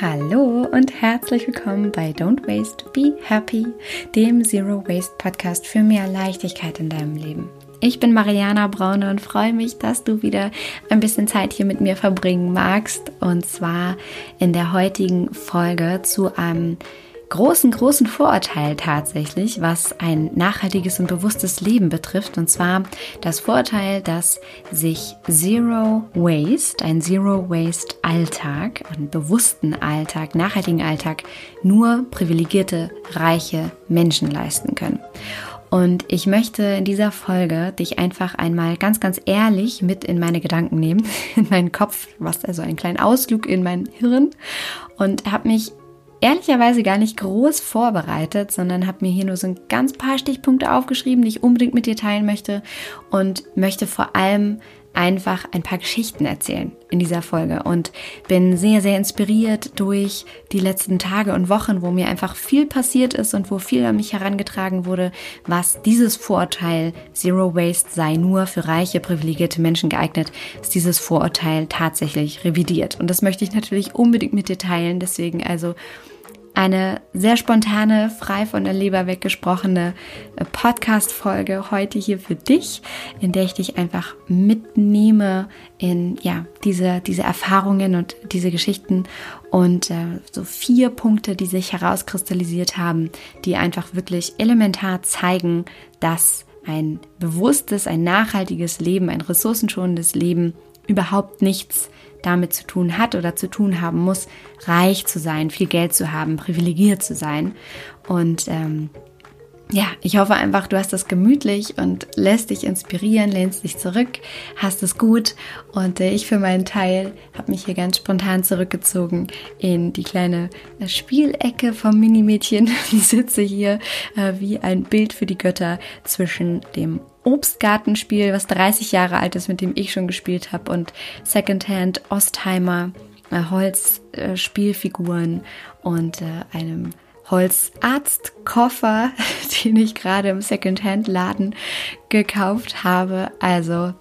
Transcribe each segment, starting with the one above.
Hallo und herzlich willkommen bei Don't Waste, Be Happy, dem Zero Waste Podcast für mehr Leichtigkeit in deinem Leben. Ich bin Mariana Braune und freue mich, dass du wieder ein bisschen Zeit hier mit mir verbringen magst. Und zwar in der heutigen Folge zu einem großen, großen Vorurteil tatsächlich, was ein nachhaltiges und bewusstes Leben betrifft. Und zwar das Vorurteil, dass sich Zero Waste, ein Zero Waste Alltag, einen bewussten Alltag, nachhaltigen Alltag, nur privilegierte, reiche Menschen leisten können. Und ich möchte in dieser Folge dich einfach einmal ganz, ganz ehrlich mit in meine Gedanken nehmen, in meinen Kopf, was also einen kleinen Ausflug in mein Hirn und habe mich ehrlicherweise gar nicht groß vorbereitet, sondern habe mir hier nur so ein ganz paar Stichpunkte aufgeschrieben, die ich unbedingt mit dir teilen möchte und möchte vor allem einfach ein paar Geschichten erzählen in dieser Folge und bin sehr, sehr inspiriert durch die letzten Tage und Wochen, wo mir einfach viel passiert ist und wo viel an mich herangetragen wurde, was dieses Vorurteil Zero Waste sei nur für reiche, privilegierte Menschen geeignet, ist dieses Vorurteil tatsächlich revidiert. Und das möchte ich natürlich unbedingt mit dir teilen. Deswegen also eine sehr spontane, frei von der Leber weggesprochene äh, Podcast-Folge heute hier für dich, in der ich dich einfach mitnehme in ja, diese, diese Erfahrungen und diese Geschichten und äh, so vier Punkte, die sich herauskristallisiert haben, die einfach wirklich elementar zeigen, dass ein bewusstes, ein nachhaltiges Leben, ein ressourcenschonendes Leben überhaupt nichts damit zu tun hat oder zu tun haben muss, reich zu sein, viel Geld zu haben, privilegiert zu sein. Und ähm, ja, ich hoffe einfach, du hast das gemütlich und lässt dich inspirieren, lehnst dich zurück, hast es gut. Und äh, ich für meinen Teil habe mich hier ganz spontan zurückgezogen in die kleine äh, Spielecke vom Minimädchen und sitze hier äh, wie ein Bild für die Götter zwischen dem Obstgartenspiel, was 30 Jahre alt ist, mit dem ich schon gespielt habe, und Secondhand Ostheimer äh, Holzspielfiguren äh, und äh, einem Holzarztkoffer, den ich gerade im Secondhand-Laden gekauft habe. Also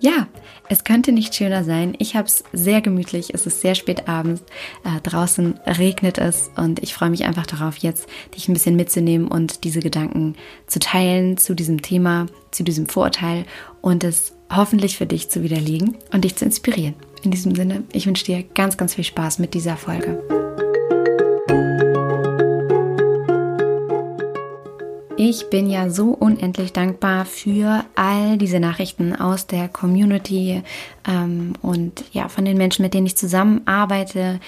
ja, es könnte nicht schöner sein. Ich habe es sehr gemütlich. Es ist sehr spät abends. Äh, draußen regnet es und ich freue mich einfach darauf, jetzt dich ein bisschen mitzunehmen und diese Gedanken zu teilen zu diesem Thema, zu diesem Vorurteil und es hoffentlich für dich zu widerlegen und dich zu inspirieren. In diesem Sinne, ich wünsche dir ganz, ganz viel Spaß mit dieser Folge. Ich bin ja so unendlich dankbar für all diese Nachrichten aus der Community ähm, und ja, von den Menschen, mit denen ich zusammenarbeite,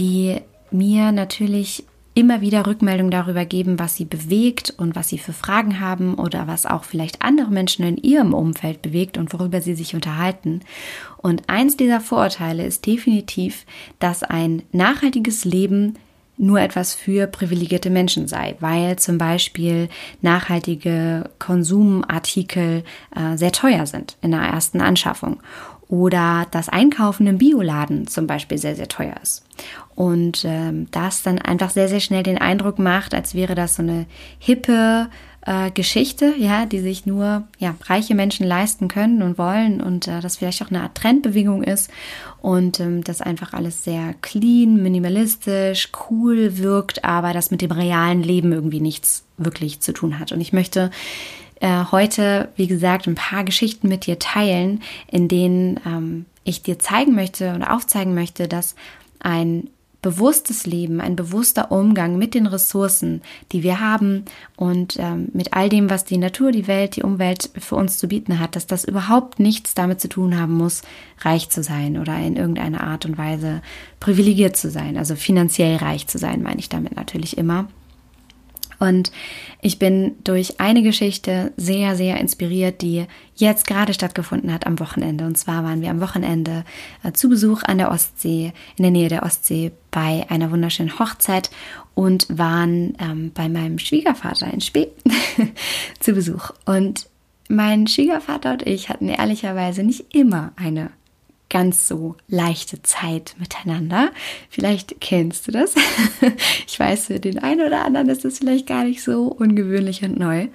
die mir natürlich immer wieder Rückmeldung darüber geben, was sie bewegt und was sie für Fragen haben oder was auch vielleicht andere Menschen in ihrem Umfeld bewegt und worüber sie sich unterhalten. Und eins dieser Vorurteile ist definitiv, dass ein nachhaltiges Leben nur etwas für privilegierte Menschen sei, weil zum Beispiel nachhaltige Konsumartikel äh, sehr teuer sind in der ersten Anschaffung oder das Einkaufen im Bioladen zum Beispiel sehr, sehr teuer ist. Und ähm, das dann einfach sehr, sehr schnell den Eindruck macht, als wäre das so eine hippe äh, Geschichte, ja, die sich nur ja, reiche Menschen leisten können und wollen und äh, das vielleicht auch eine Art Trendbewegung ist und ähm, das einfach alles sehr clean, minimalistisch, cool wirkt, aber das mit dem realen Leben irgendwie nichts wirklich zu tun hat. Und ich möchte äh, heute, wie gesagt, ein paar Geschichten mit dir teilen, in denen ähm, ich dir zeigen möchte oder aufzeigen möchte, dass ein bewusstes Leben, ein bewusster Umgang mit den Ressourcen, die wir haben und ähm, mit all dem, was die Natur, die Welt, die Umwelt für uns zu bieten hat, dass das überhaupt nichts damit zu tun haben muss, reich zu sein oder in irgendeiner Art und Weise privilegiert zu sein, also finanziell reich zu sein, meine ich damit natürlich immer. Und ich bin durch eine Geschichte sehr, sehr inspiriert, die jetzt gerade stattgefunden hat am Wochenende. Und zwar waren wir am Wochenende äh, zu Besuch an der Ostsee, in der Nähe der Ostsee, bei einer wunderschönen Hochzeit und waren ähm, bei meinem Schwiegervater in Spee zu Besuch. Und mein Schwiegervater und ich hatten ehrlicherweise nicht immer eine ganz so leichte Zeit miteinander. Vielleicht kennst du das. Ich weiß, für den einen oder anderen ist das vielleicht gar nicht so ungewöhnlich und neu.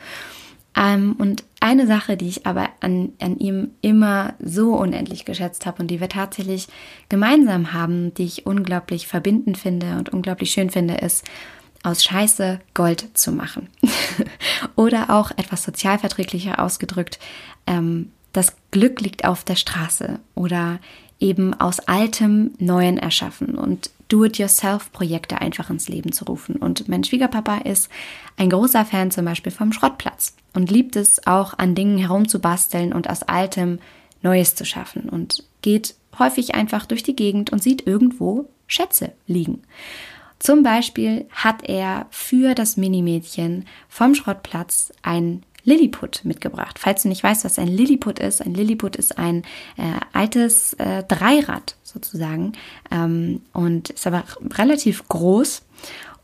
Ähm, und eine Sache, die ich aber an, an ihm immer so unendlich geschätzt habe und die wir tatsächlich gemeinsam haben, die ich unglaublich verbindend finde und unglaublich schön finde, ist, aus Scheiße Gold zu machen. Oder auch etwas sozialverträglicher ausgedrückt, ähm, das Glück liegt auf der Straße oder eben aus altem Neuen erschaffen und Do-it-yourself-Projekte einfach ins Leben zu rufen. Und mein Schwiegerpapa ist ein großer Fan zum Beispiel vom Schrottplatz und liebt es auch an Dingen herumzubasteln und aus altem Neues zu schaffen und geht häufig einfach durch die Gegend und sieht irgendwo Schätze liegen. Zum Beispiel hat er für das Minimädchen vom Schrottplatz ein Lilliput mitgebracht. Falls du nicht weißt, was ein Lilliput ist, ein Lilliput ist ein äh, altes äh, Dreirad sozusagen ähm, und ist aber relativ groß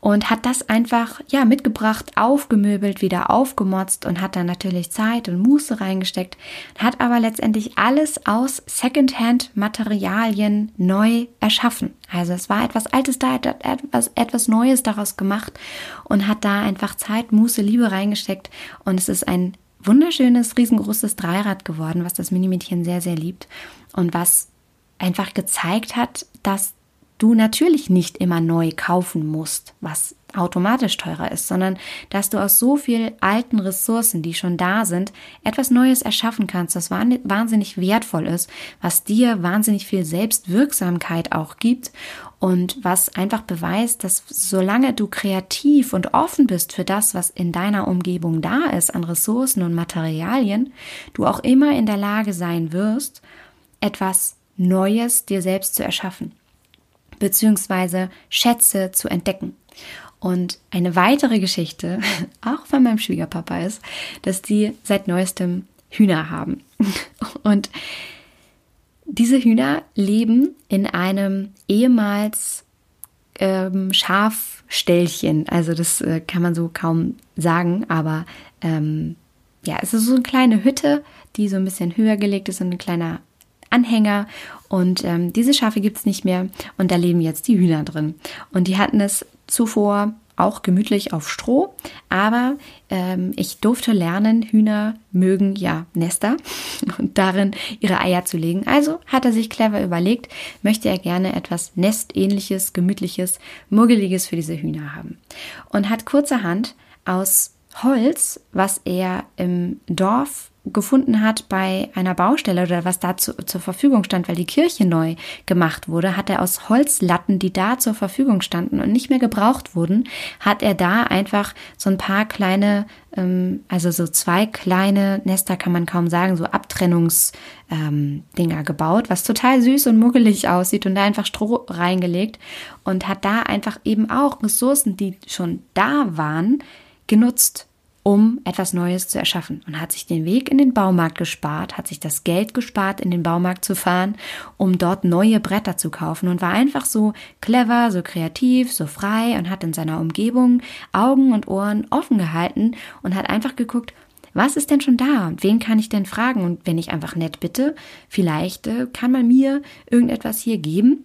und hat das einfach ja mitgebracht, aufgemöbelt, wieder aufgemotzt und hat dann natürlich Zeit und Muße reingesteckt, hat aber letztendlich alles aus Secondhand Materialien neu erschaffen. Also es war etwas Altes da, hat etwas, etwas Neues daraus gemacht und hat da einfach Zeit, Muße, Liebe reingesteckt und es ist ein wunderschönes, riesengroßes Dreirad geworden, was das Minimädchen sehr, sehr liebt und was einfach gezeigt hat, dass du natürlich nicht immer neu kaufen musst, was automatisch teurer ist, sondern dass du aus so viel alten Ressourcen, die schon da sind, etwas Neues erschaffen kannst, das wahnsinnig wertvoll ist, was dir wahnsinnig viel Selbstwirksamkeit auch gibt und was einfach beweist, dass solange du kreativ und offen bist für das, was in deiner Umgebung da ist an Ressourcen und Materialien, du auch immer in der Lage sein wirst, etwas Neues dir selbst zu erschaffen beziehungsweise Schätze zu entdecken. Und eine weitere Geschichte, auch von meinem Schwiegerpapa, ist, dass die seit neuestem Hühner haben. Und diese Hühner leben in einem ehemals ähm, Schafställchen. Also das äh, kann man so kaum sagen, aber ähm, ja, es ist so eine kleine Hütte, die so ein bisschen höher gelegt ist und ein kleiner Anhänger. Und ähm, diese Schafe gibt es nicht mehr und da leben jetzt die Hühner drin. Und die hatten es zuvor auch gemütlich auf Stroh, aber ähm, ich durfte lernen, Hühner mögen ja Nester und darin ihre Eier zu legen. Also hat er sich clever überlegt, möchte er gerne etwas Nestähnliches, gemütliches, muggeliges für diese Hühner haben. Und hat kurzerhand aus Holz, was er im Dorf gefunden hat bei einer Baustelle oder was da zu, zur Verfügung stand, weil die Kirche neu gemacht wurde, hat er aus Holzlatten, die da zur Verfügung standen und nicht mehr gebraucht wurden, hat er da einfach so ein paar kleine, ähm, also so zwei kleine Nester kann man kaum sagen, so Abtrennungsdinger ähm, gebaut, was total süß und muggelig aussieht und da einfach Stroh reingelegt und hat da einfach eben auch Ressourcen, die schon da waren, genutzt um etwas Neues zu erschaffen. Und hat sich den Weg in den Baumarkt gespart, hat sich das Geld gespart, in den Baumarkt zu fahren, um dort neue Bretter zu kaufen und war einfach so clever, so kreativ, so frei und hat in seiner Umgebung Augen und Ohren offen gehalten und hat einfach geguckt, was ist denn schon da? Und wen kann ich denn fragen? Und wenn ich einfach nett bitte, vielleicht äh, kann man mir irgendetwas hier geben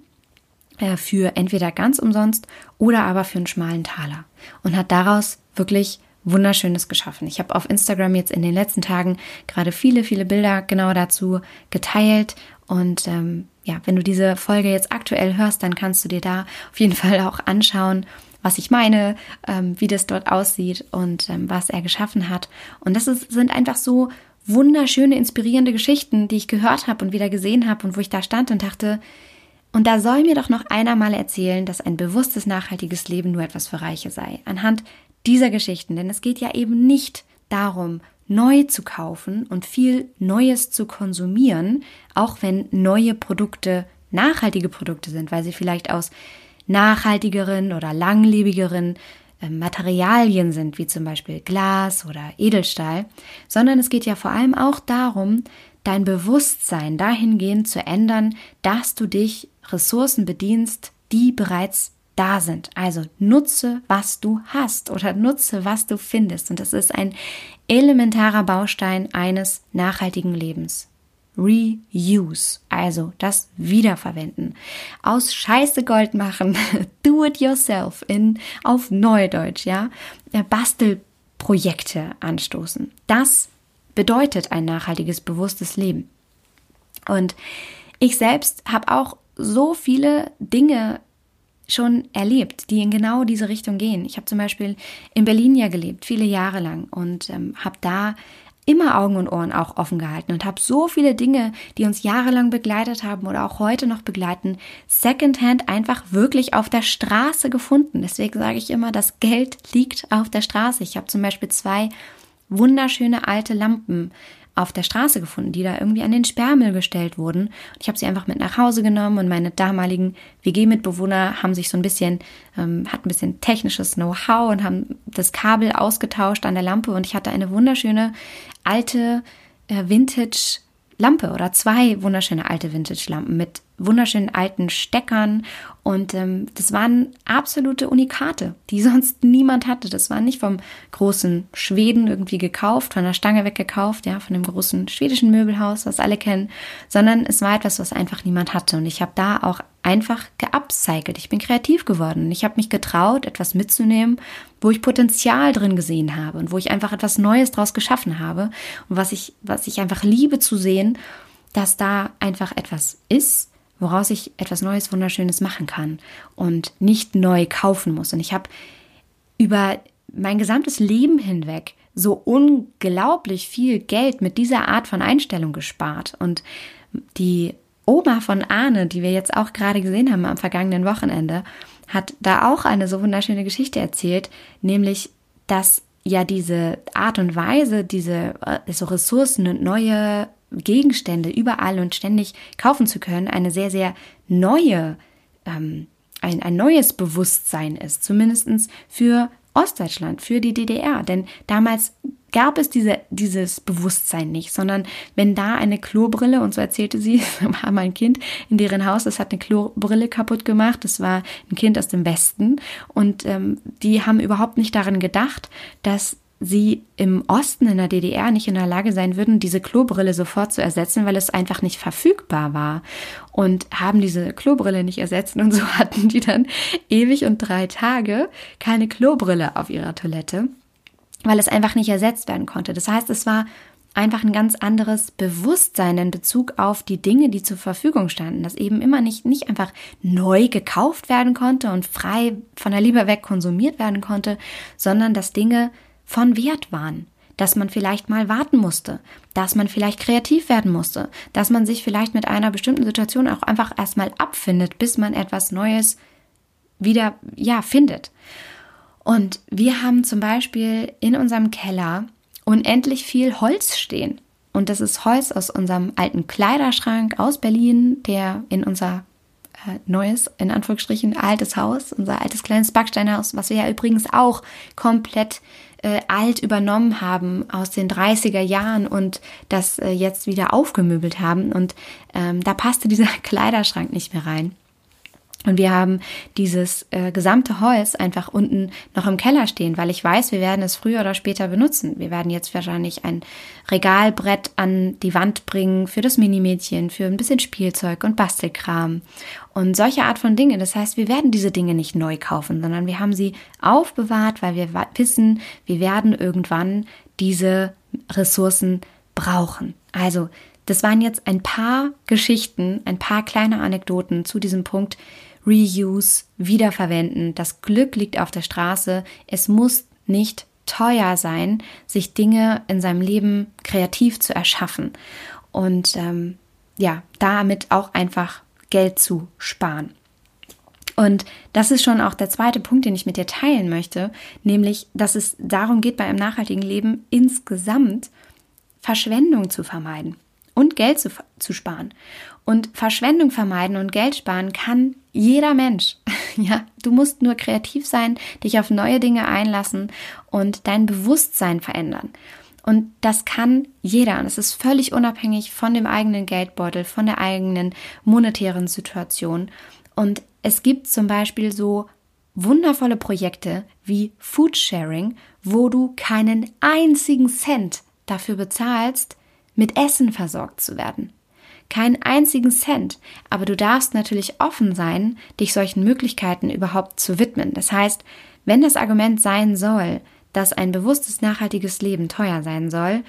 äh, für entweder ganz umsonst oder aber für einen schmalen Taler. Und hat daraus wirklich Wunderschönes geschaffen. Ich habe auf Instagram jetzt in den letzten Tagen gerade viele, viele Bilder genau dazu geteilt. Und ähm, ja, wenn du diese Folge jetzt aktuell hörst, dann kannst du dir da auf jeden Fall auch anschauen, was ich meine, ähm, wie das dort aussieht und ähm, was er geschaffen hat. Und das ist, sind einfach so wunderschöne, inspirierende Geschichten, die ich gehört habe und wieder gesehen habe und wo ich da stand und dachte, und da soll mir doch noch einer mal erzählen, dass ein bewusstes, nachhaltiges Leben nur etwas für Reiche sei. Anhand dieser Geschichten, denn es geht ja eben nicht darum, neu zu kaufen und viel Neues zu konsumieren, auch wenn neue Produkte nachhaltige Produkte sind, weil sie vielleicht aus nachhaltigeren oder langlebigeren äh, Materialien sind, wie zum Beispiel Glas oder Edelstahl, sondern es geht ja vor allem auch darum, dein Bewusstsein dahingehend zu ändern, dass du dich Ressourcen bedienst, die bereits da sind. Also nutze, was du hast oder nutze, was du findest. Und das ist ein elementarer Baustein eines nachhaltigen Lebens. Reuse, also das Wiederverwenden. Aus Scheiße Gold machen, do it yourself in, auf Neudeutsch, ja. Bastelprojekte anstoßen. Das bedeutet ein nachhaltiges, bewusstes Leben. Und ich selbst habe auch so viele Dinge schon erlebt, die in genau diese Richtung gehen. Ich habe zum Beispiel in Berlin ja gelebt, viele Jahre lang und ähm, habe da immer Augen und Ohren auch offen gehalten und habe so viele Dinge, die uns jahrelang begleitet haben oder auch heute noch begleiten, secondhand einfach wirklich auf der Straße gefunden. Deswegen sage ich immer, das Geld liegt auf der Straße. Ich habe zum Beispiel zwei wunderschöne alte Lampen auf der Straße gefunden, die da irgendwie an den Sperrmüll gestellt wurden. Und ich habe sie einfach mit nach Hause genommen und meine damaligen WG-Mitbewohner haben sich so ein bisschen, ähm, hatten ein bisschen technisches Know-how und haben das Kabel ausgetauscht an der Lampe und ich hatte eine wunderschöne alte äh, Vintage Lampe oder zwei wunderschöne alte Vintage-Lampen mit wunderschönen alten Steckern und ähm, das waren absolute Unikate, die sonst niemand hatte. Das war nicht vom großen Schweden irgendwie gekauft, von der Stange weggekauft, ja, von dem großen schwedischen Möbelhaus, was alle kennen, sondern es war etwas, was einfach niemand hatte. Und ich habe da auch einfach geupcycelt. Ich bin kreativ geworden. Ich habe mich getraut, etwas mitzunehmen, wo ich Potenzial drin gesehen habe und wo ich einfach etwas Neues draus geschaffen habe und was ich, was ich einfach liebe zu sehen, dass da einfach etwas ist, woraus ich etwas Neues, Wunderschönes machen kann und nicht neu kaufen muss. Und ich habe über mein gesamtes Leben hinweg so unglaublich viel Geld mit dieser Art von Einstellung gespart. Und die Oma von Arne, die wir jetzt auch gerade gesehen haben am vergangenen Wochenende, hat da auch eine so wunderschöne Geschichte erzählt, nämlich, dass ja diese Art und Weise, diese äh, so Ressourcen und neue Gegenstände überall und ständig kaufen zu können, eine sehr, sehr neue, ähm, ein, ein neues Bewusstsein ist, zumindest für Ostdeutschland, für die DDR. Denn damals gab es diese, dieses Bewusstsein nicht, sondern wenn da eine Klobrille, und so erzählte sie, war mein Kind in deren Haus, das hat eine Klobrille kaputt gemacht, das war ein Kind aus dem Westen und ähm, die haben überhaupt nicht daran gedacht, dass sie im Osten in der DDR nicht in der Lage sein würden, diese Klobrille sofort zu ersetzen, weil es einfach nicht verfügbar war. Und haben diese Klobrille nicht ersetzt und so hatten die dann ewig und drei Tage keine Klobrille auf ihrer Toilette, weil es einfach nicht ersetzt werden konnte. Das heißt, es war einfach ein ganz anderes Bewusstsein in Bezug auf die Dinge, die zur Verfügung standen, dass eben immer nicht, nicht einfach neu gekauft werden konnte und frei von der Liebe weg konsumiert werden konnte, sondern dass Dinge von Wert waren, dass man vielleicht mal warten musste, dass man vielleicht kreativ werden musste, dass man sich vielleicht mit einer bestimmten Situation auch einfach erstmal abfindet, bis man etwas Neues wieder, ja, findet. Und wir haben zum Beispiel in unserem Keller unendlich viel Holz stehen. Und das ist Holz aus unserem alten Kleiderschrank aus Berlin, der in unser äh, neues, in Anführungsstrichen, altes Haus, unser altes kleines Backsteinhaus, was wir ja übrigens auch komplett äh, alt übernommen haben aus den 30er Jahren und das äh, jetzt wieder aufgemöbelt haben. Und ähm, da passte dieser Kleiderschrank nicht mehr rein. Und wir haben dieses äh, gesamte Holz einfach unten noch im Keller stehen, weil ich weiß, wir werden es früher oder später benutzen. Wir werden jetzt wahrscheinlich ein Regalbrett an die Wand bringen für das Minimädchen, für ein bisschen Spielzeug und Bastelkram und solche Art von Dinge. Das heißt, wir werden diese Dinge nicht neu kaufen, sondern wir haben sie aufbewahrt, weil wir wissen, wir werden irgendwann diese Ressourcen brauchen. Also, das waren jetzt ein paar Geschichten, ein paar kleine Anekdoten zu diesem Punkt, Reuse, Wiederverwenden. Das Glück liegt auf der Straße. Es muss nicht teuer sein, sich Dinge in seinem Leben kreativ zu erschaffen und ähm, ja, damit auch einfach Geld zu sparen. Und das ist schon auch der zweite Punkt, den ich mit dir teilen möchte, nämlich, dass es darum geht, bei einem nachhaltigen Leben insgesamt Verschwendung zu vermeiden und Geld zu, zu sparen. Und Verschwendung vermeiden und Geld sparen kann jeder Mensch. Ja, du musst nur kreativ sein, dich auf neue Dinge einlassen und dein Bewusstsein verändern. Und das kann jeder. Und es ist völlig unabhängig von dem eigenen Geldbeutel, von der eigenen monetären Situation. Und es gibt zum Beispiel so wundervolle Projekte wie Foodsharing, wo du keinen einzigen Cent dafür bezahlst, mit Essen versorgt zu werden keinen einzigen Cent, aber du darfst natürlich offen sein, dich solchen Möglichkeiten überhaupt zu widmen. Das heißt, wenn das Argument sein soll, dass ein bewusstes, nachhaltiges Leben teuer sein soll,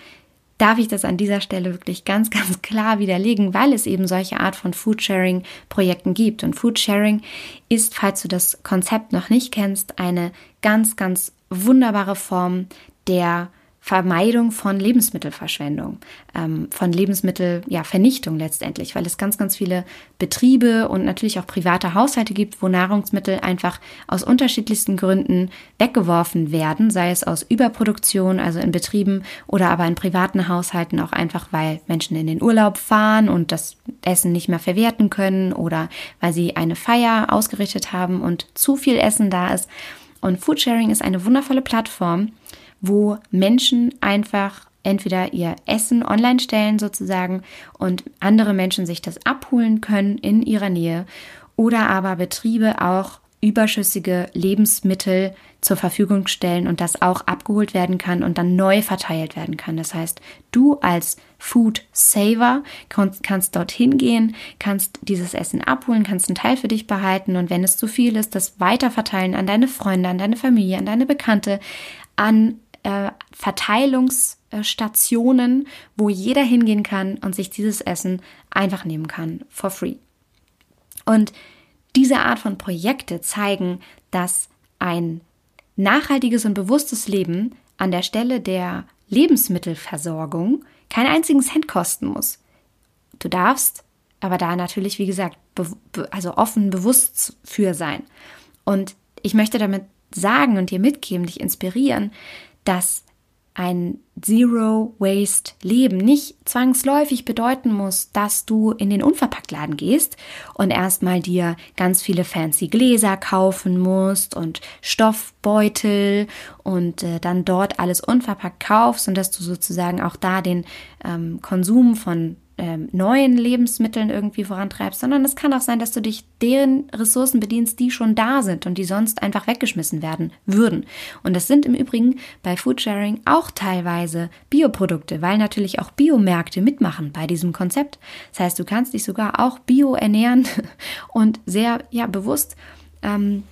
darf ich das an dieser Stelle wirklich ganz, ganz klar widerlegen, weil es eben solche Art von Foodsharing-Projekten gibt. Und Foodsharing ist, falls du das Konzept noch nicht kennst, eine ganz, ganz wunderbare Form der Vermeidung von Lebensmittelverschwendung, ähm, von Lebensmittelvernichtung ja, letztendlich, weil es ganz, ganz viele Betriebe und natürlich auch private Haushalte gibt, wo Nahrungsmittel einfach aus unterschiedlichsten Gründen weggeworfen werden, sei es aus Überproduktion, also in Betrieben oder aber in privaten Haushalten auch einfach, weil Menschen in den Urlaub fahren und das Essen nicht mehr verwerten können oder weil sie eine Feier ausgerichtet haben und zu viel Essen da ist. Und Foodsharing ist eine wundervolle Plattform, wo Menschen einfach entweder ihr Essen online stellen sozusagen und andere Menschen sich das abholen können in ihrer Nähe oder aber Betriebe auch überschüssige Lebensmittel zur Verfügung stellen und das auch abgeholt werden kann und dann neu verteilt werden kann. Das heißt, du als Food Saver kannst, kannst dorthin gehen, kannst dieses Essen abholen, kannst einen Teil für dich behalten und wenn es zu viel ist, das weiter verteilen an deine Freunde, an deine Familie, an deine Bekannte, an äh, Verteilungsstationen, wo jeder hingehen kann und sich dieses Essen einfach nehmen kann, for free. Und diese Art von Projekte zeigen, dass ein nachhaltiges und bewusstes Leben an der Stelle der Lebensmittelversorgung keinen einzigen Cent kosten muss. Du darfst aber da natürlich, wie gesagt, also offen bewusst für sein. Und ich möchte damit sagen und dir mitgeben, dich inspirieren, dass ein Zero Waste Leben nicht zwangsläufig bedeuten muss, dass du in den Unverpacktladen gehst und erstmal dir ganz viele fancy Gläser kaufen musst und Stoffbeutel und äh, dann dort alles unverpackt kaufst und dass du sozusagen auch da den ähm, Konsum von ähm, neuen Lebensmitteln irgendwie vorantreibst, sondern es kann auch sein, dass du dich deren Ressourcen bedienst, die schon da sind und die sonst einfach weggeschmissen werden würden. Und das sind im Übrigen bei Foodsharing auch teilweise Bioprodukte, weil natürlich auch Biomärkte mitmachen bei diesem Konzept. Das heißt, du kannst dich sogar auch bio ernähren und sehr ja bewusst ähm,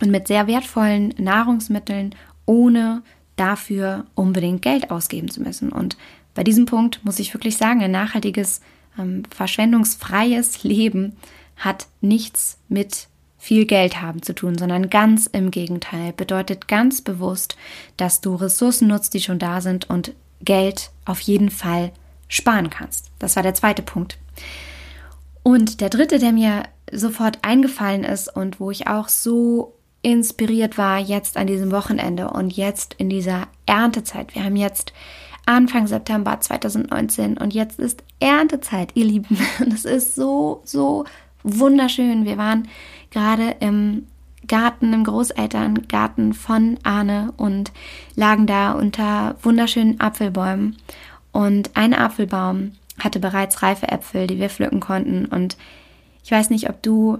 und mit sehr wertvollen Nahrungsmitteln, ohne dafür unbedingt Geld ausgeben zu müssen. Und bei diesem Punkt muss ich wirklich sagen, ein nachhaltiges, ähm, verschwendungsfreies Leben hat nichts mit viel Geld haben zu tun, sondern ganz im Gegenteil, bedeutet ganz bewusst, dass du Ressourcen nutzt, die schon da sind und Geld auf jeden Fall sparen kannst. Das war der zweite Punkt. Und der dritte, der mir sofort eingefallen ist und wo ich auch so inspiriert war jetzt an diesem Wochenende und jetzt in dieser Erntezeit. Wir haben jetzt Anfang September 2019 und jetzt ist Erntezeit, ihr Lieben. Das ist so, so wunderschön. Wir waren gerade im Garten, im Großelterngarten von Arne und lagen da unter wunderschönen Apfelbäumen. Und ein Apfelbaum hatte bereits reife Äpfel, die wir pflücken konnten. Und ich weiß nicht, ob du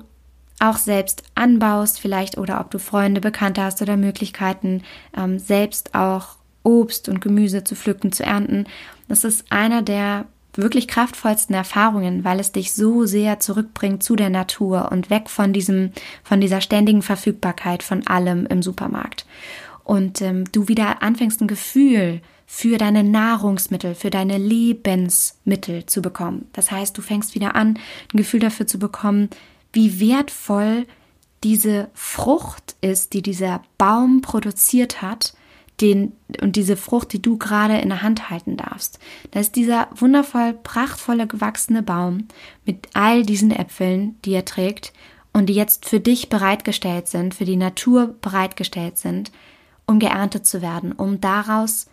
auch selbst anbaust, vielleicht oder ob du Freunde, Bekannte hast oder Möglichkeiten, ähm, selbst auch Obst und Gemüse zu pflücken, zu ernten. Das ist einer der wirklich kraftvollsten Erfahrungen, weil es dich so sehr zurückbringt zu der Natur und weg von diesem, von dieser ständigen Verfügbarkeit von allem im Supermarkt. Und ähm, du wieder anfängst ein Gefühl für deine Nahrungsmittel, für deine Lebensmittel zu bekommen. Das heißt, du fängst wieder an, ein Gefühl dafür zu bekommen, wie wertvoll diese Frucht ist, die dieser Baum produziert hat den, und diese Frucht, die du gerade in der Hand halten darfst. Da ist dieser wundervoll, prachtvolle, gewachsene Baum mit all diesen Äpfeln, die er trägt und die jetzt für dich bereitgestellt sind, für die Natur bereitgestellt sind, um geerntet zu werden, um daraus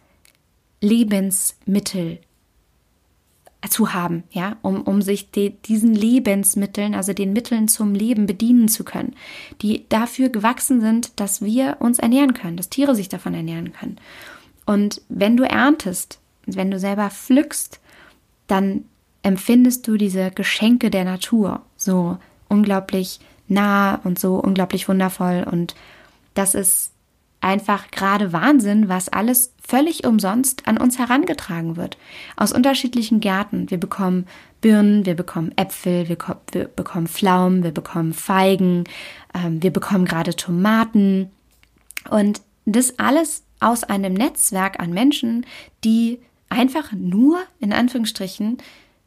Lebensmittel zu haben, ja, um, um sich die, diesen Lebensmitteln, also den Mitteln zum Leben bedienen zu können, die dafür gewachsen sind, dass wir uns ernähren können, dass Tiere sich davon ernähren können. Und wenn du erntest, wenn du selber pflückst, dann empfindest du diese Geschenke der Natur so unglaublich nah und so unglaublich wundervoll und das ist einfach gerade Wahnsinn, was alles völlig umsonst an uns herangetragen wird. Aus unterschiedlichen Gärten. Wir bekommen Birnen, wir bekommen Äpfel, wir, wir bekommen Pflaumen, wir bekommen Feigen, ähm, wir bekommen gerade Tomaten. Und das alles aus einem Netzwerk an Menschen, die einfach nur, in Anführungsstrichen,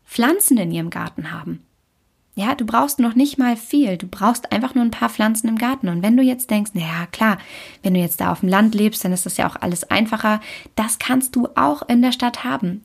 Pflanzen in ihrem Garten haben. Ja, du brauchst noch nicht mal viel. Du brauchst einfach nur ein paar Pflanzen im Garten. Und wenn du jetzt denkst, naja, klar, wenn du jetzt da auf dem Land lebst, dann ist das ja auch alles einfacher. Das kannst du auch in der Stadt haben.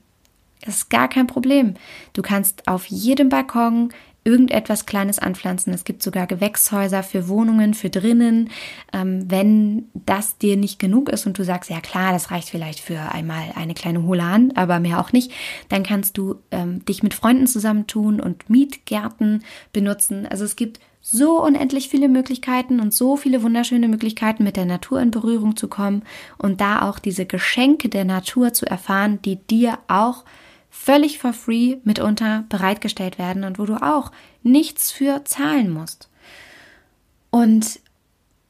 Das ist gar kein Problem. Du kannst auf jedem Balkon irgendetwas Kleines anpflanzen. Es gibt sogar Gewächshäuser für Wohnungen, für drinnen. Ähm, wenn das dir nicht genug ist und du sagst, ja klar, das reicht vielleicht für einmal eine kleine hohle Hand, aber mehr auch nicht, dann kannst du ähm, dich mit Freunden zusammentun und Mietgärten benutzen. Also es gibt so unendlich viele Möglichkeiten und so viele wunderschöne Möglichkeiten, mit der Natur in Berührung zu kommen und da auch diese Geschenke der Natur zu erfahren, die dir auch völlig for free mitunter bereitgestellt werden und wo du auch nichts für zahlen musst. Und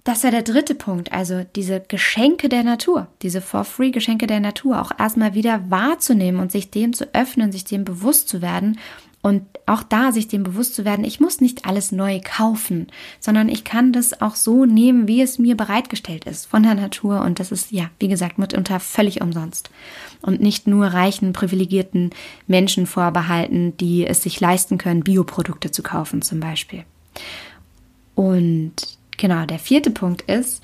das war der dritte Punkt, also diese Geschenke der Natur, diese for free Geschenke der Natur auch erstmal wieder wahrzunehmen und sich dem zu öffnen, sich dem bewusst zu werden und auch da sich dem bewusst zu werden, ich muss nicht alles neu kaufen, sondern ich kann das auch so nehmen, wie es mir bereitgestellt ist von der Natur. Und das ist, ja, wie gesagt, mitunter völlig umsonst. Und nicht nur reichen, privilegierten Menschen vorbehalten, die es sich leisten können, Bioprodukte zu kaufen zum Beispiel. Und genau, der vierte Punkt ist,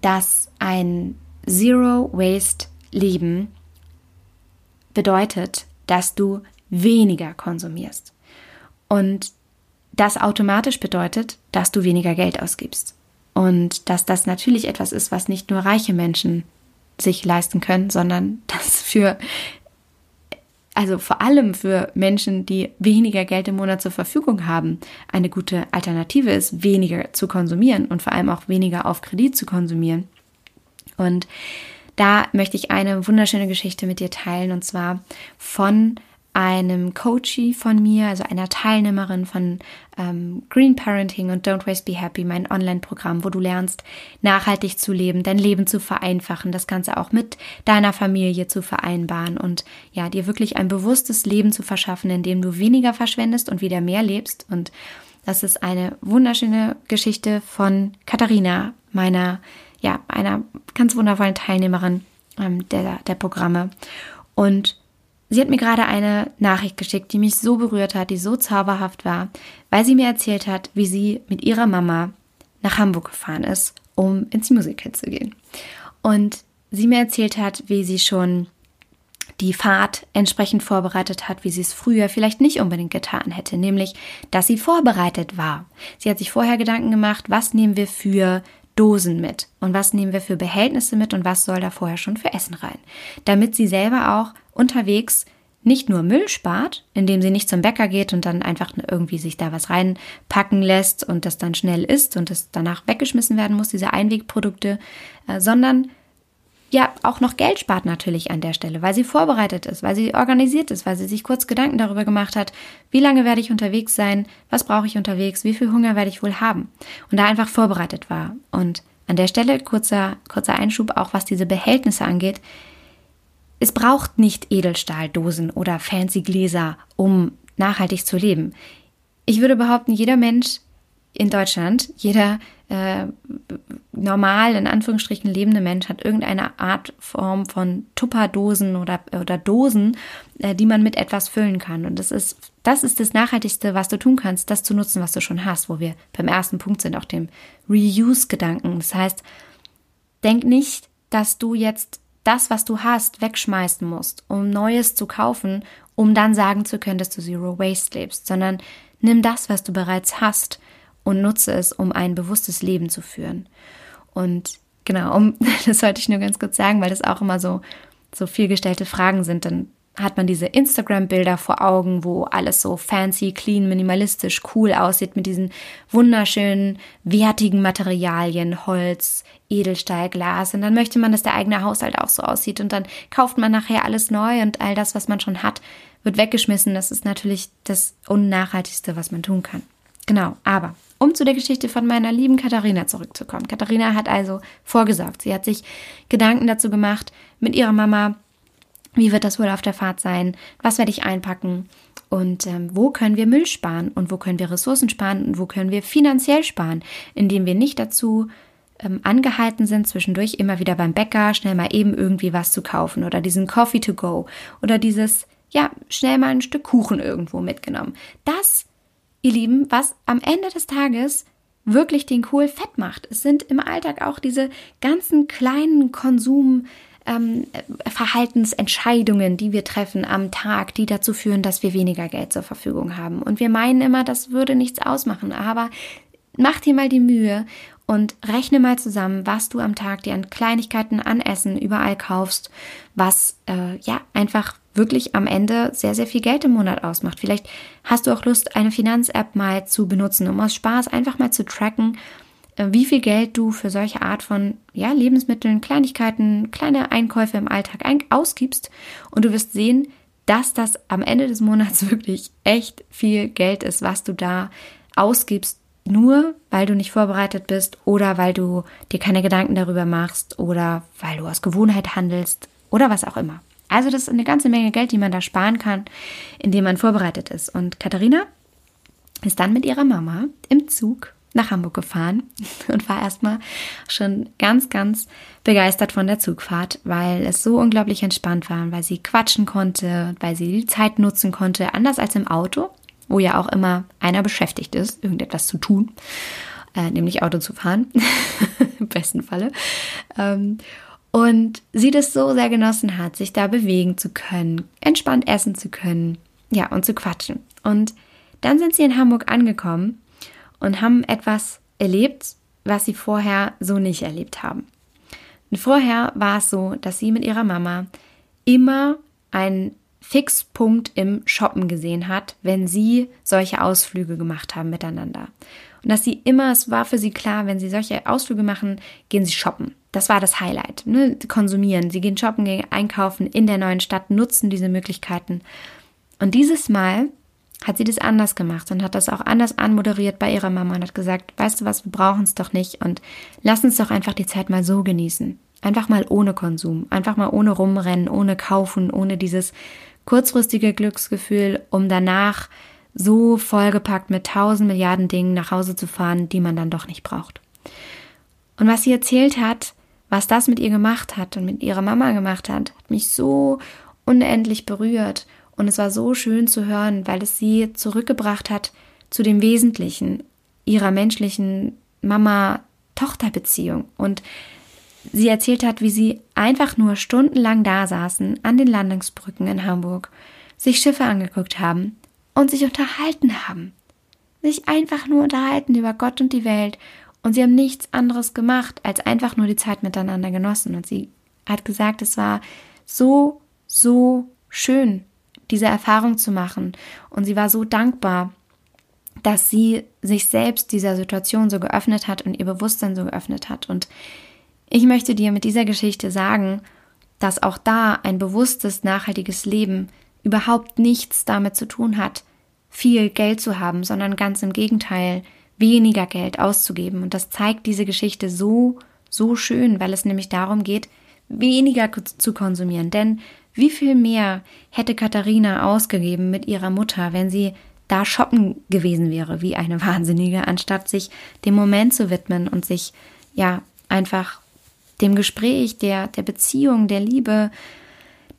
dass ein Zero Waste Leben bedeutet, dass du weniger konsumierst. Und das automatisch bedeutet, dass du weniger Geld ausgibst. Und dass das natürlich etwas ist, was nicht nur reiche Menschen sich leisten können, sondern das für, also vor allem für Menschen, die weniger Geld im Monat zur Verfügung haben, eine gute Alternative ist, weniger zu konsumieren und vor allem auch weniger auf Kredit zu konsumieren. Und da möchte ich eine wunderschöne Geschichte mit dir teilen und zwar von einem Coachie von mir, also einer Teilnehmerin von ähm, Green Parenting und Don't Waste Be Happy, mein Online-Programm, wo du lernst, nachhaltig zu leben, dein Leben zu vereinfachen, das Ganze auch mit deiner Familie zu vereinbaren und ja, dir wirklich ein bewusstes Leben zu verschaffen, in dem du weniger verschwendest und wieder mehr lebst. Und das ist eine wunderschöne Geschichte von Katharina, meiner, ja, einer ganz wundervollen Teilnehmerin ähm, der, der Programme. Und Sie hat mir gerade eine Nachricht geschickt, die mich so berührt hat, die so zauberhaft war, weil sie mir erzählt hat, wie sie mit ihrer Mama nach Hamburg gefahren ist, um ins Musical zu gehen. Und sie mir erzählt hat, wie sie schon die Fahrt entsprechend vorbereitet hat, wie sie es früher vielleicht nicht unbedingt getan hätte, nämlich, dass sie vorbereitet war. Sie hat sich vorher Gedanken gemacht, was nehmen wir für Dosen mit. Und was nehmen wir für Behältnisse mit und was soll da vorher schon für Essen rein, damit sie selber auch unterwegs nicht nur Müll spart, indem sie nicht zum Bäcker geht und dann einfach irgendwie sich da was reinpacken lässt und das dann schnell isst und das danach weggeschmissen werden muss, diese Einwegprodukte, äh, sondern ja auch noch Geld spart natürlich an der Stelle, weil sie vorbereitet ist, weil sie organisiert ist, weil sie sich kurz Gedanken darüber gemacht hat, wie lange werde ich unterwegs sein, was brauche ich unterwegs, wie viel Hunger werde ich wohl haben und da einfach vorbereitet war. Und an der Stelle kurzer, kurzer Einschub auch, was diese Behältnisse angeht. Es braucht nicht Edelstahldosen oder fancy Gläser, um nachhaltig zu leben. Ich würde behaupten, jeder Mensch in Deutschland, jeder äh, normal, in Anführungsstrichen lebende Mensch hat irgendeine Art Form von Tupperdosen oder, oder Dosen, äh, die man mit etwas füllen kann. Und das ist, das ist das Nachhaltigste, was du tun kannst, das zu nutzen, was du schon hast, wo wir beim ersten Punkt sind, auch dem Reuse-Gedanken. Das heißt, denk nicht, dass du jetzt das, was du hast, wegschmeißen musst, um Neues zu kaufen, um dann sagen zu können, dass du Zero Waste lebst, sondern nimm das, was du bereits hast und nutze es, um ein bewusstes Leben zu führen. Und genau, um, das wollte ich nur ganz kurz sagen, weil das auch immer so, so vielgestellte Fragen sind, dann hat man diese Instagram-Bilder vor Augen, wo alles so fancy, clean, minimalistisch, cool aussieht mit diesen wunderschönen, wertigen Materialien, Holz, Edelstahl, Glas. Und dann möchte man, dass der eigene Haushalt auch so aussieht. Und dann kauft man nachher alles neu und all das, was man schon hat, wird weggeschmissen. Das ist natürlich das Unnachhaltigste, was man tun kann. Genau, aber um zu der Geschichte von meiner lieben Katharina zurückzukommen. Katharina hat also vorgesorgt. Sie hat sich Gedanken dazu gemacht mit ihrer Mama, wie wird das wohl auf der Fahrt sein? Was werde ich einpacken? Und ähm, wo können wir Müll sparen? Und wo können wir Ressourcen sparen? Und wo können wir finanziell sparen? Indem wir nicht dazu ähm, angehalten sind, zwischendurch immer wieder beim Bäcker schnell mal eben irgendwie was zu kaufen oder diesen Coffee to go oder dieses, ja, schnell mal ein Stück Kuchen irgendwo mitgenommen. Das, ihr Lieben, was am Ende des Tages wirklich den Kohl fett macht. Es sind im Alltag auch diese ganzen kleinen Konsum, ähm, Verhaltensentscheidungen, die wir treffen am Tag, die dazu führen, dass wir weniger Geld zur Verfügung haben. Und wir meinen immer, das würde nichts ausmachen. Aber mach dir mal die Mühe und rechne mal zusammen, was du am Tag dir an Kleinigkeiten, an Essen überall kaufst, was äh, ja einfach wirklich am Ende sehr, sehr viel Geld im Monat ausmacht. Vielleicht hast du auch Lust, eine Finanz-App mal zu benutzen, um aus Spaß einfach mal zu tracken, äh, wie viel Geld du für solche Art von ja, Lebensmitteln, Kleinigkeiten, kleine Einkäufe im Alltag ausgibst. Und du wirst sehen, dass das am Ende des Monats wirklich echt viel Geld ist, was du da ausgibst, nur weil du nicht vorbereitet bist oder weil du dir keine Gedanken darüber machst oder weil du aus Gewohnheit handelst oder was auch immer. Also das ist eine ganze Menge Geld, die man da sparen kann, indem man vorbereitet ist. Und Katharina ist dann mit ihrer Mama im Zug nach Hamburg gefahren und war erstmal schon ganz, ganz begeistert von der Zugfahrt, weil es so unglaublich entspannt war, weil sie quatschen konnte, weil sie die Zeit nutzen konnte, anders als im Auto wo ja auch immer einer beschäftigt ist, irgendetwas zu tun, äh, nämlich Auto zu fahren, im besten Falle. Ähm, und sie das so sehr genossen hat, sich da bewegen zu können, entspannt essen zu können, ja, und zu quatschen. Und dann sind sie in Hamburg angekommen und haben etwas erlebt, was sie vorher so nicht erlebt haben. Und vorher war es so, dass sie mit ihrer Mama immer einen Fixpunkt im Shoppen gesehen hat, wenn sie solche Ausflüge gemacht haben miteinander. Und dass sie immer, es war für sie klar, wenn sie solche Ausflüge machen, gehen sie shoppen. Das war das Highlight. Ne? Konsumieren. Sie gehen shoppen, gehen einkaufen in der neuen Stadt, nutzen diese Möglichkeiten. Und dieses Mal hat sie das anders gemacht und hat das auch anders anmoderiert bei ihrer Mama und hat gesagt, weißt du was, wir brauchen es doch nicht und lass uns doch einfach die Zeit mal so genießen. Einfach mal ohne Konsum, einfach mal ohne rumrennen, ohne kaufen, ohne dieses kurzfristige Glücksgefühl, um danach so vollgepackt mit tausend Milliarden Dingen nach Hause zu fahren, die man dann doch nicht braucht. Und was sie erzählt hat, was das mit ihr gemacht hat und mit ihrer Mama gemacht hat, hat mich so unendlich berührt. Und es war so schön zu hören, weil es sie zurückgebracht hat zu dem Wesentlichen ihrer menschlichen Mama-Tochter-Beziehung. Und sie erzählt hat, wie sie einfach nur stundenlang da saßen an den Landungsbrücken in Hamburg, sich Schiffe angeguckt haben und sich unterhalten haben. Sich einfach nur unterhalten über Gott und die Welt und sie haben nichts anderes gemacht, als einfach nur die Zeit miteinander genossen. Und sie hat gesagt, es war so, so schön, diese Erfahrung zu machen. Und sie war so dankbar, dass sie sich selbst dieser Situation so geöffnet hat und ihr Bewusstsein so geöffnet hat. Und ich möchte dir mit dieser Geschichte sagen, dass auch da ein bewusstes, nachhaltiges Leben überhaupt nichts damit zu tun hat, viel Geld zu haben, sondern ganz im Gegenteil, weniger Geld auszugeben. Und das zeigt diese Geschichte so, so schön, weil es nämlich darum geht, weniger zu konsumieren. Denn wie viel mehr hätte Katharina ausgegeben mit ihrer Mutter, wenn sie da shoppen gewesen wäre, wie eine Wahnsinnige, anstatt sich dem Moment zu widmen und sich ja einfach dem Gespräch, der, der Beziehung, der Liebe,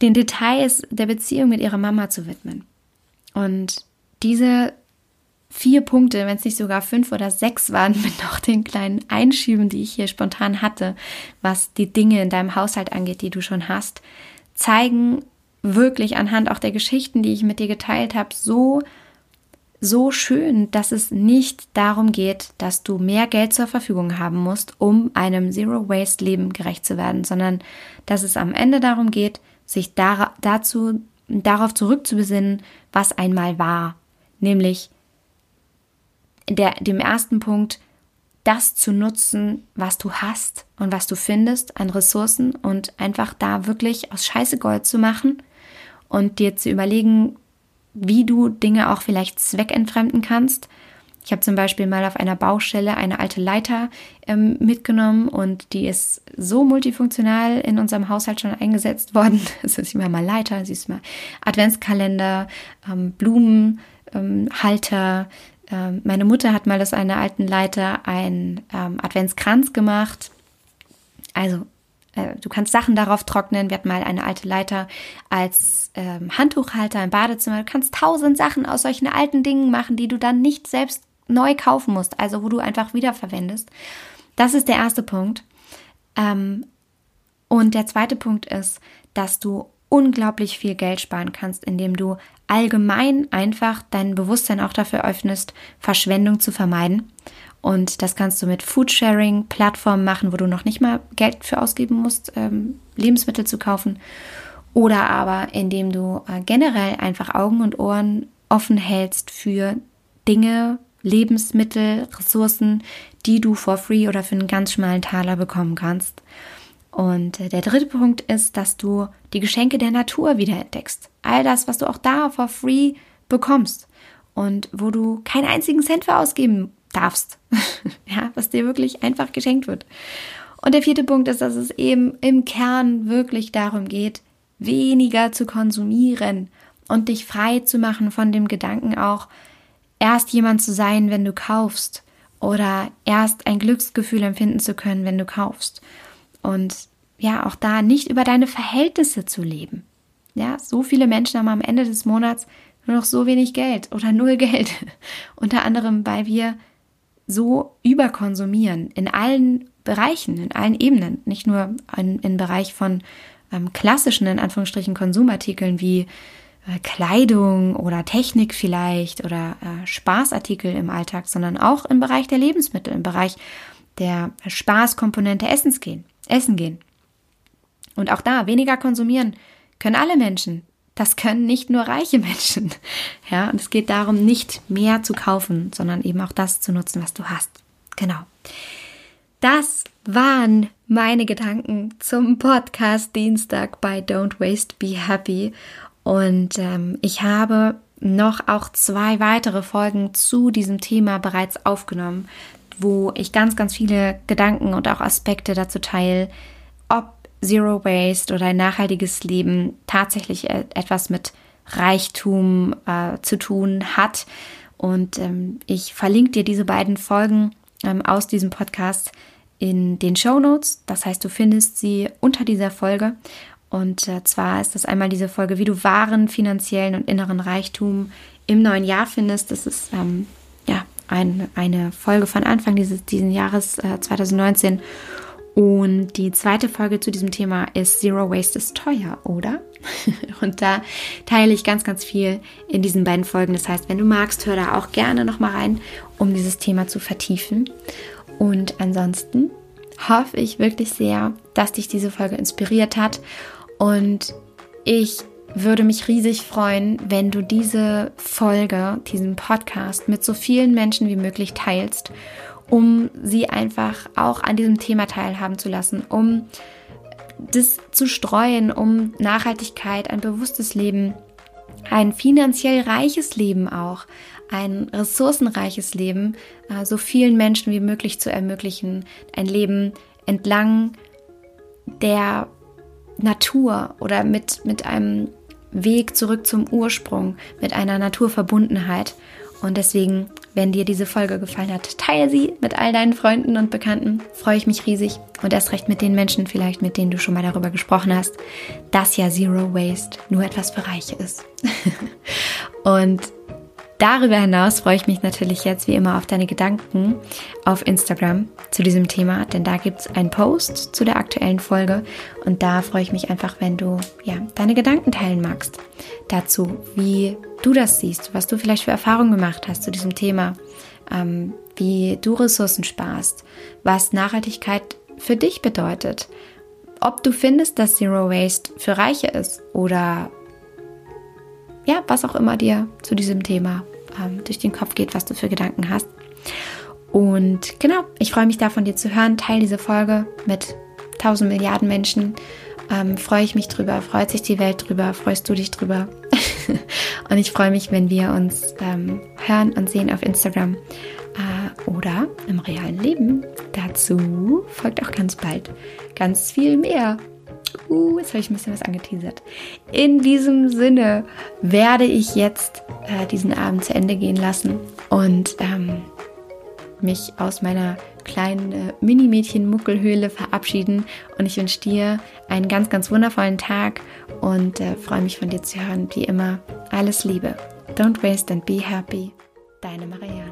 den Details der Beziehung mit ihrer Mama zu widmen. Und diese vier Punkte, wenn es nicht sogar fünf oder sechs waren, mit noch den kleinen Einschieben, die ich hier spontan hatte, was die Dinge in deinem Haushalt angeht, die du schon hast, zeigen wirklich anhand auch der Geschichten, die ich mit dir geteilt habe, so so schön, dass es nicht darum geht, dass du mehr Geld zur Verfügung haben musst, um einem Zero-Waste-Leben gerecht zu werden, sondern dass es am Ende darum geht, sich dar dazu, darauf zurückzubesinnen, was einmal war. Nämlich der, dem ersten Punkt, das zu nutzen, was du hast und was du findest an Ressourcen und einfach da wirklich aus Scheiße Gold zu machen und dir zu überlegen, wie du Dinge auch vielleicht zweckentfremden kannst. Ich habe zum Beispiel mal auf einer Baustelle eine alte Leiter ähm, mitgenommen und die ist so multifunktional in unserem Haushalt schon eingesetzt worden. Es ist immer mal Leiter, siehst mal Adventskalender, ähm, Blumenhalter, Ähm, meine Mutter hat mal aus einer alten Leiter einen ähm, Adventskranz gemacht. Also äh, du kannst Sachen darauf trocknen. Wir hatten mal eine alte Leiter als ähm, Handtuchhalter im Badezimmer. Du kannst tausend Sachen aus solchen alten Dingen machen, die du dann nicht selbst neu kaufen musst, also wo du einfach wiederverwendest. Das ist der erste Punkt. Ähm, und der zweite Punkt ist, dass du unglaublich viel Geld sparen kannst, indem du allgemein einfach dein Bewusstsein auch dafür öffnest, Verschwendung zu vermeiden. Und das kannst du mit Foodsharing-Plattformen machen, wo du noch nicht mal Geld für ausgeben musst, ähm, Lebensmittel zu kaufen. Oder aber indem du äh, generell einfach Augen und Ohren offen hältst für Dinge, Lebensmittel, Ressourcen, die du for free oder für einen ganz schmalen Taler bekommen kannst. Und äh, der dritte Punkt ist, dass du die Geschenke der Natur wiederentdeckst. All das, was du auch da for free bekommst und wo du keinen einzigen Cent für ausgeben darfst. ja, was dir wirklich einfach geschenkt wird. Und der vierte Punkt ist, dass es eben im Kern wirklich darum geht, weniger zu konsumieren und dich frei zu machen von dem Gedanken auch, erst jemand zu sein, wenn du kaufst oder erst ein Glücksgefühl empfinden zu können, wenn du kaufst. Und ja, auch da nicht über deine Verhältnisse zu leben. Ja, so viele Menschen haben am Ende des Monats nur noch so wenig Geld oder null Geld. Unter anderem, weil wir so überkonsumieren in allen Bereichen, in allen Ebenen, nicht nur im Bereich von ähm, klassischen, in Anführungsstrichen, Konsumartikeln wie äh, Kleidung oder Technik vielleicht oder äh, Spaßartikel im Alltag, sondern auch im Bereich der Lebensmittel, im Bereich der Spaßkomponente Essens gehen, Essen gehen. Und auch da weniger konsumieren können alle Menschen. Das können nicht nur reiche Menschen. Ja, und es geht darum, nicht mehr zu kaufen, sondern eben auch das zu nutzen, was du hast. Genau. Das waren meine Gedanken zum Podcast Dienstag bei Don't Waste, Be Happy. Und ähm, ich habe noch auch zwei weitere Folgen zu diesem Thema bereits aufgenommen, wo ich ganz, ganz viele Gedanken und auch Aspekte dazu teile, ob Zero Waste oder ein nachhaltiges Leben tatsächlich e-, etwas mit Reichtum äh, zu tun hat. Und ähm, ich verlinke dir diese beiden Folgen ähm, aus diesem Podcast in den Show Notes. Das heißt, du findest sie unter dieser Folge. Und äh, zwar ist das einmal diese Folge, wie du wahren finanziellen und inneren Reichtum im neuen Jahr findest. Das ist ähm, ein, eine Folge von Anfang dieses diesen Jahres äh, 2019. Und die zweite Folge zu diesem Thema ist Zero Waste ist teuer, oder? und da teile ich ganz, ganz viel in diesen beiden Folgen. Das heißt, wenn du magst, hör da auch gerne nochmal rein, um dieses Thema zu vertiefen. Und ansonsten hoffe ich wirklich sehr, dass dich diese Folge inspiriert hat und ich würde mich riesig freuen, wenn du diese Folge, diesen Podcast mit so vielen Menschen wie möglich teilst, um sie einfach auch an diesem Thema teilhaben zu lassen, um das zu streuen, um Nachhaltigkeit, ein bewusstes Leben, ein finanziell reiches Leben auch, ein ressourcenreiches Leben, äh, so vielen Menschen wie möglich zu ermöglichen, ein Leben entlang der Natur oder mit, mit einem Weg zurück zum Ursprung, mit einer Naturverbundenheit. Und deswegen, wenn dir diese Folge gefallen hat, teile sie mit all deinen Freunden und Bekannten. Freue ich mich riesig. Und erst recht mit den Menschen vielleicht, mit denen du schon mal darüber gesprochen hast, dass ja Zero Waste nur etwas für Reiche ist. und Darüber hinaus freue ich mich natürlich jetzt wie immer auf deine Gedanken auf Instagram zu diesem Thema, denn da gibt es einen Post zu der aktuellen Folge und da freue ich mich einfach, wenn du ja deine Gedanken teilen magst dazu, wie du das siehst, was du vielleicht für Erfahrungen gemacht hast zu diesem Thema, ähm, wie du Ressourcen sparst, was Nachhaltigkeit für dich bedeutet, ob du findest, dass Zero Waste für Reiche ist oder ja, was auch immer dir zu diesem Thema ähm, durch den Kopf geht, was du für Gedanken hast. Und genau, ich freue mich da von dir zu hören. Teil diese Folge mit 1000 Milliarden Menschen. Ähm, freue ich mich drüber, freut sich die Welt drüber, freust du dich drüber. und ich freue mich, wenn wir uns ähm, hören und sehen auf Instagram äh, oder im realen Leben. Dazu folgt auch ganz bald ganz viel mehr. Uh, jetzt habe ich ein bisschen was angeteasert. In diesem Sinne werde ich jetzt äh, diesen Abend zu Ende gehen lassen und ähm, mich aus meiner kleinen äh, Mini-Mädchen-Muckelhöhle verabschieden. Und ich wünsche dir einen ganz, ganz wundervollen Tag und äh, freue mich von dir zu hören. Wie immer, alles Liebe. Don't waste and be happy. Deine Maria.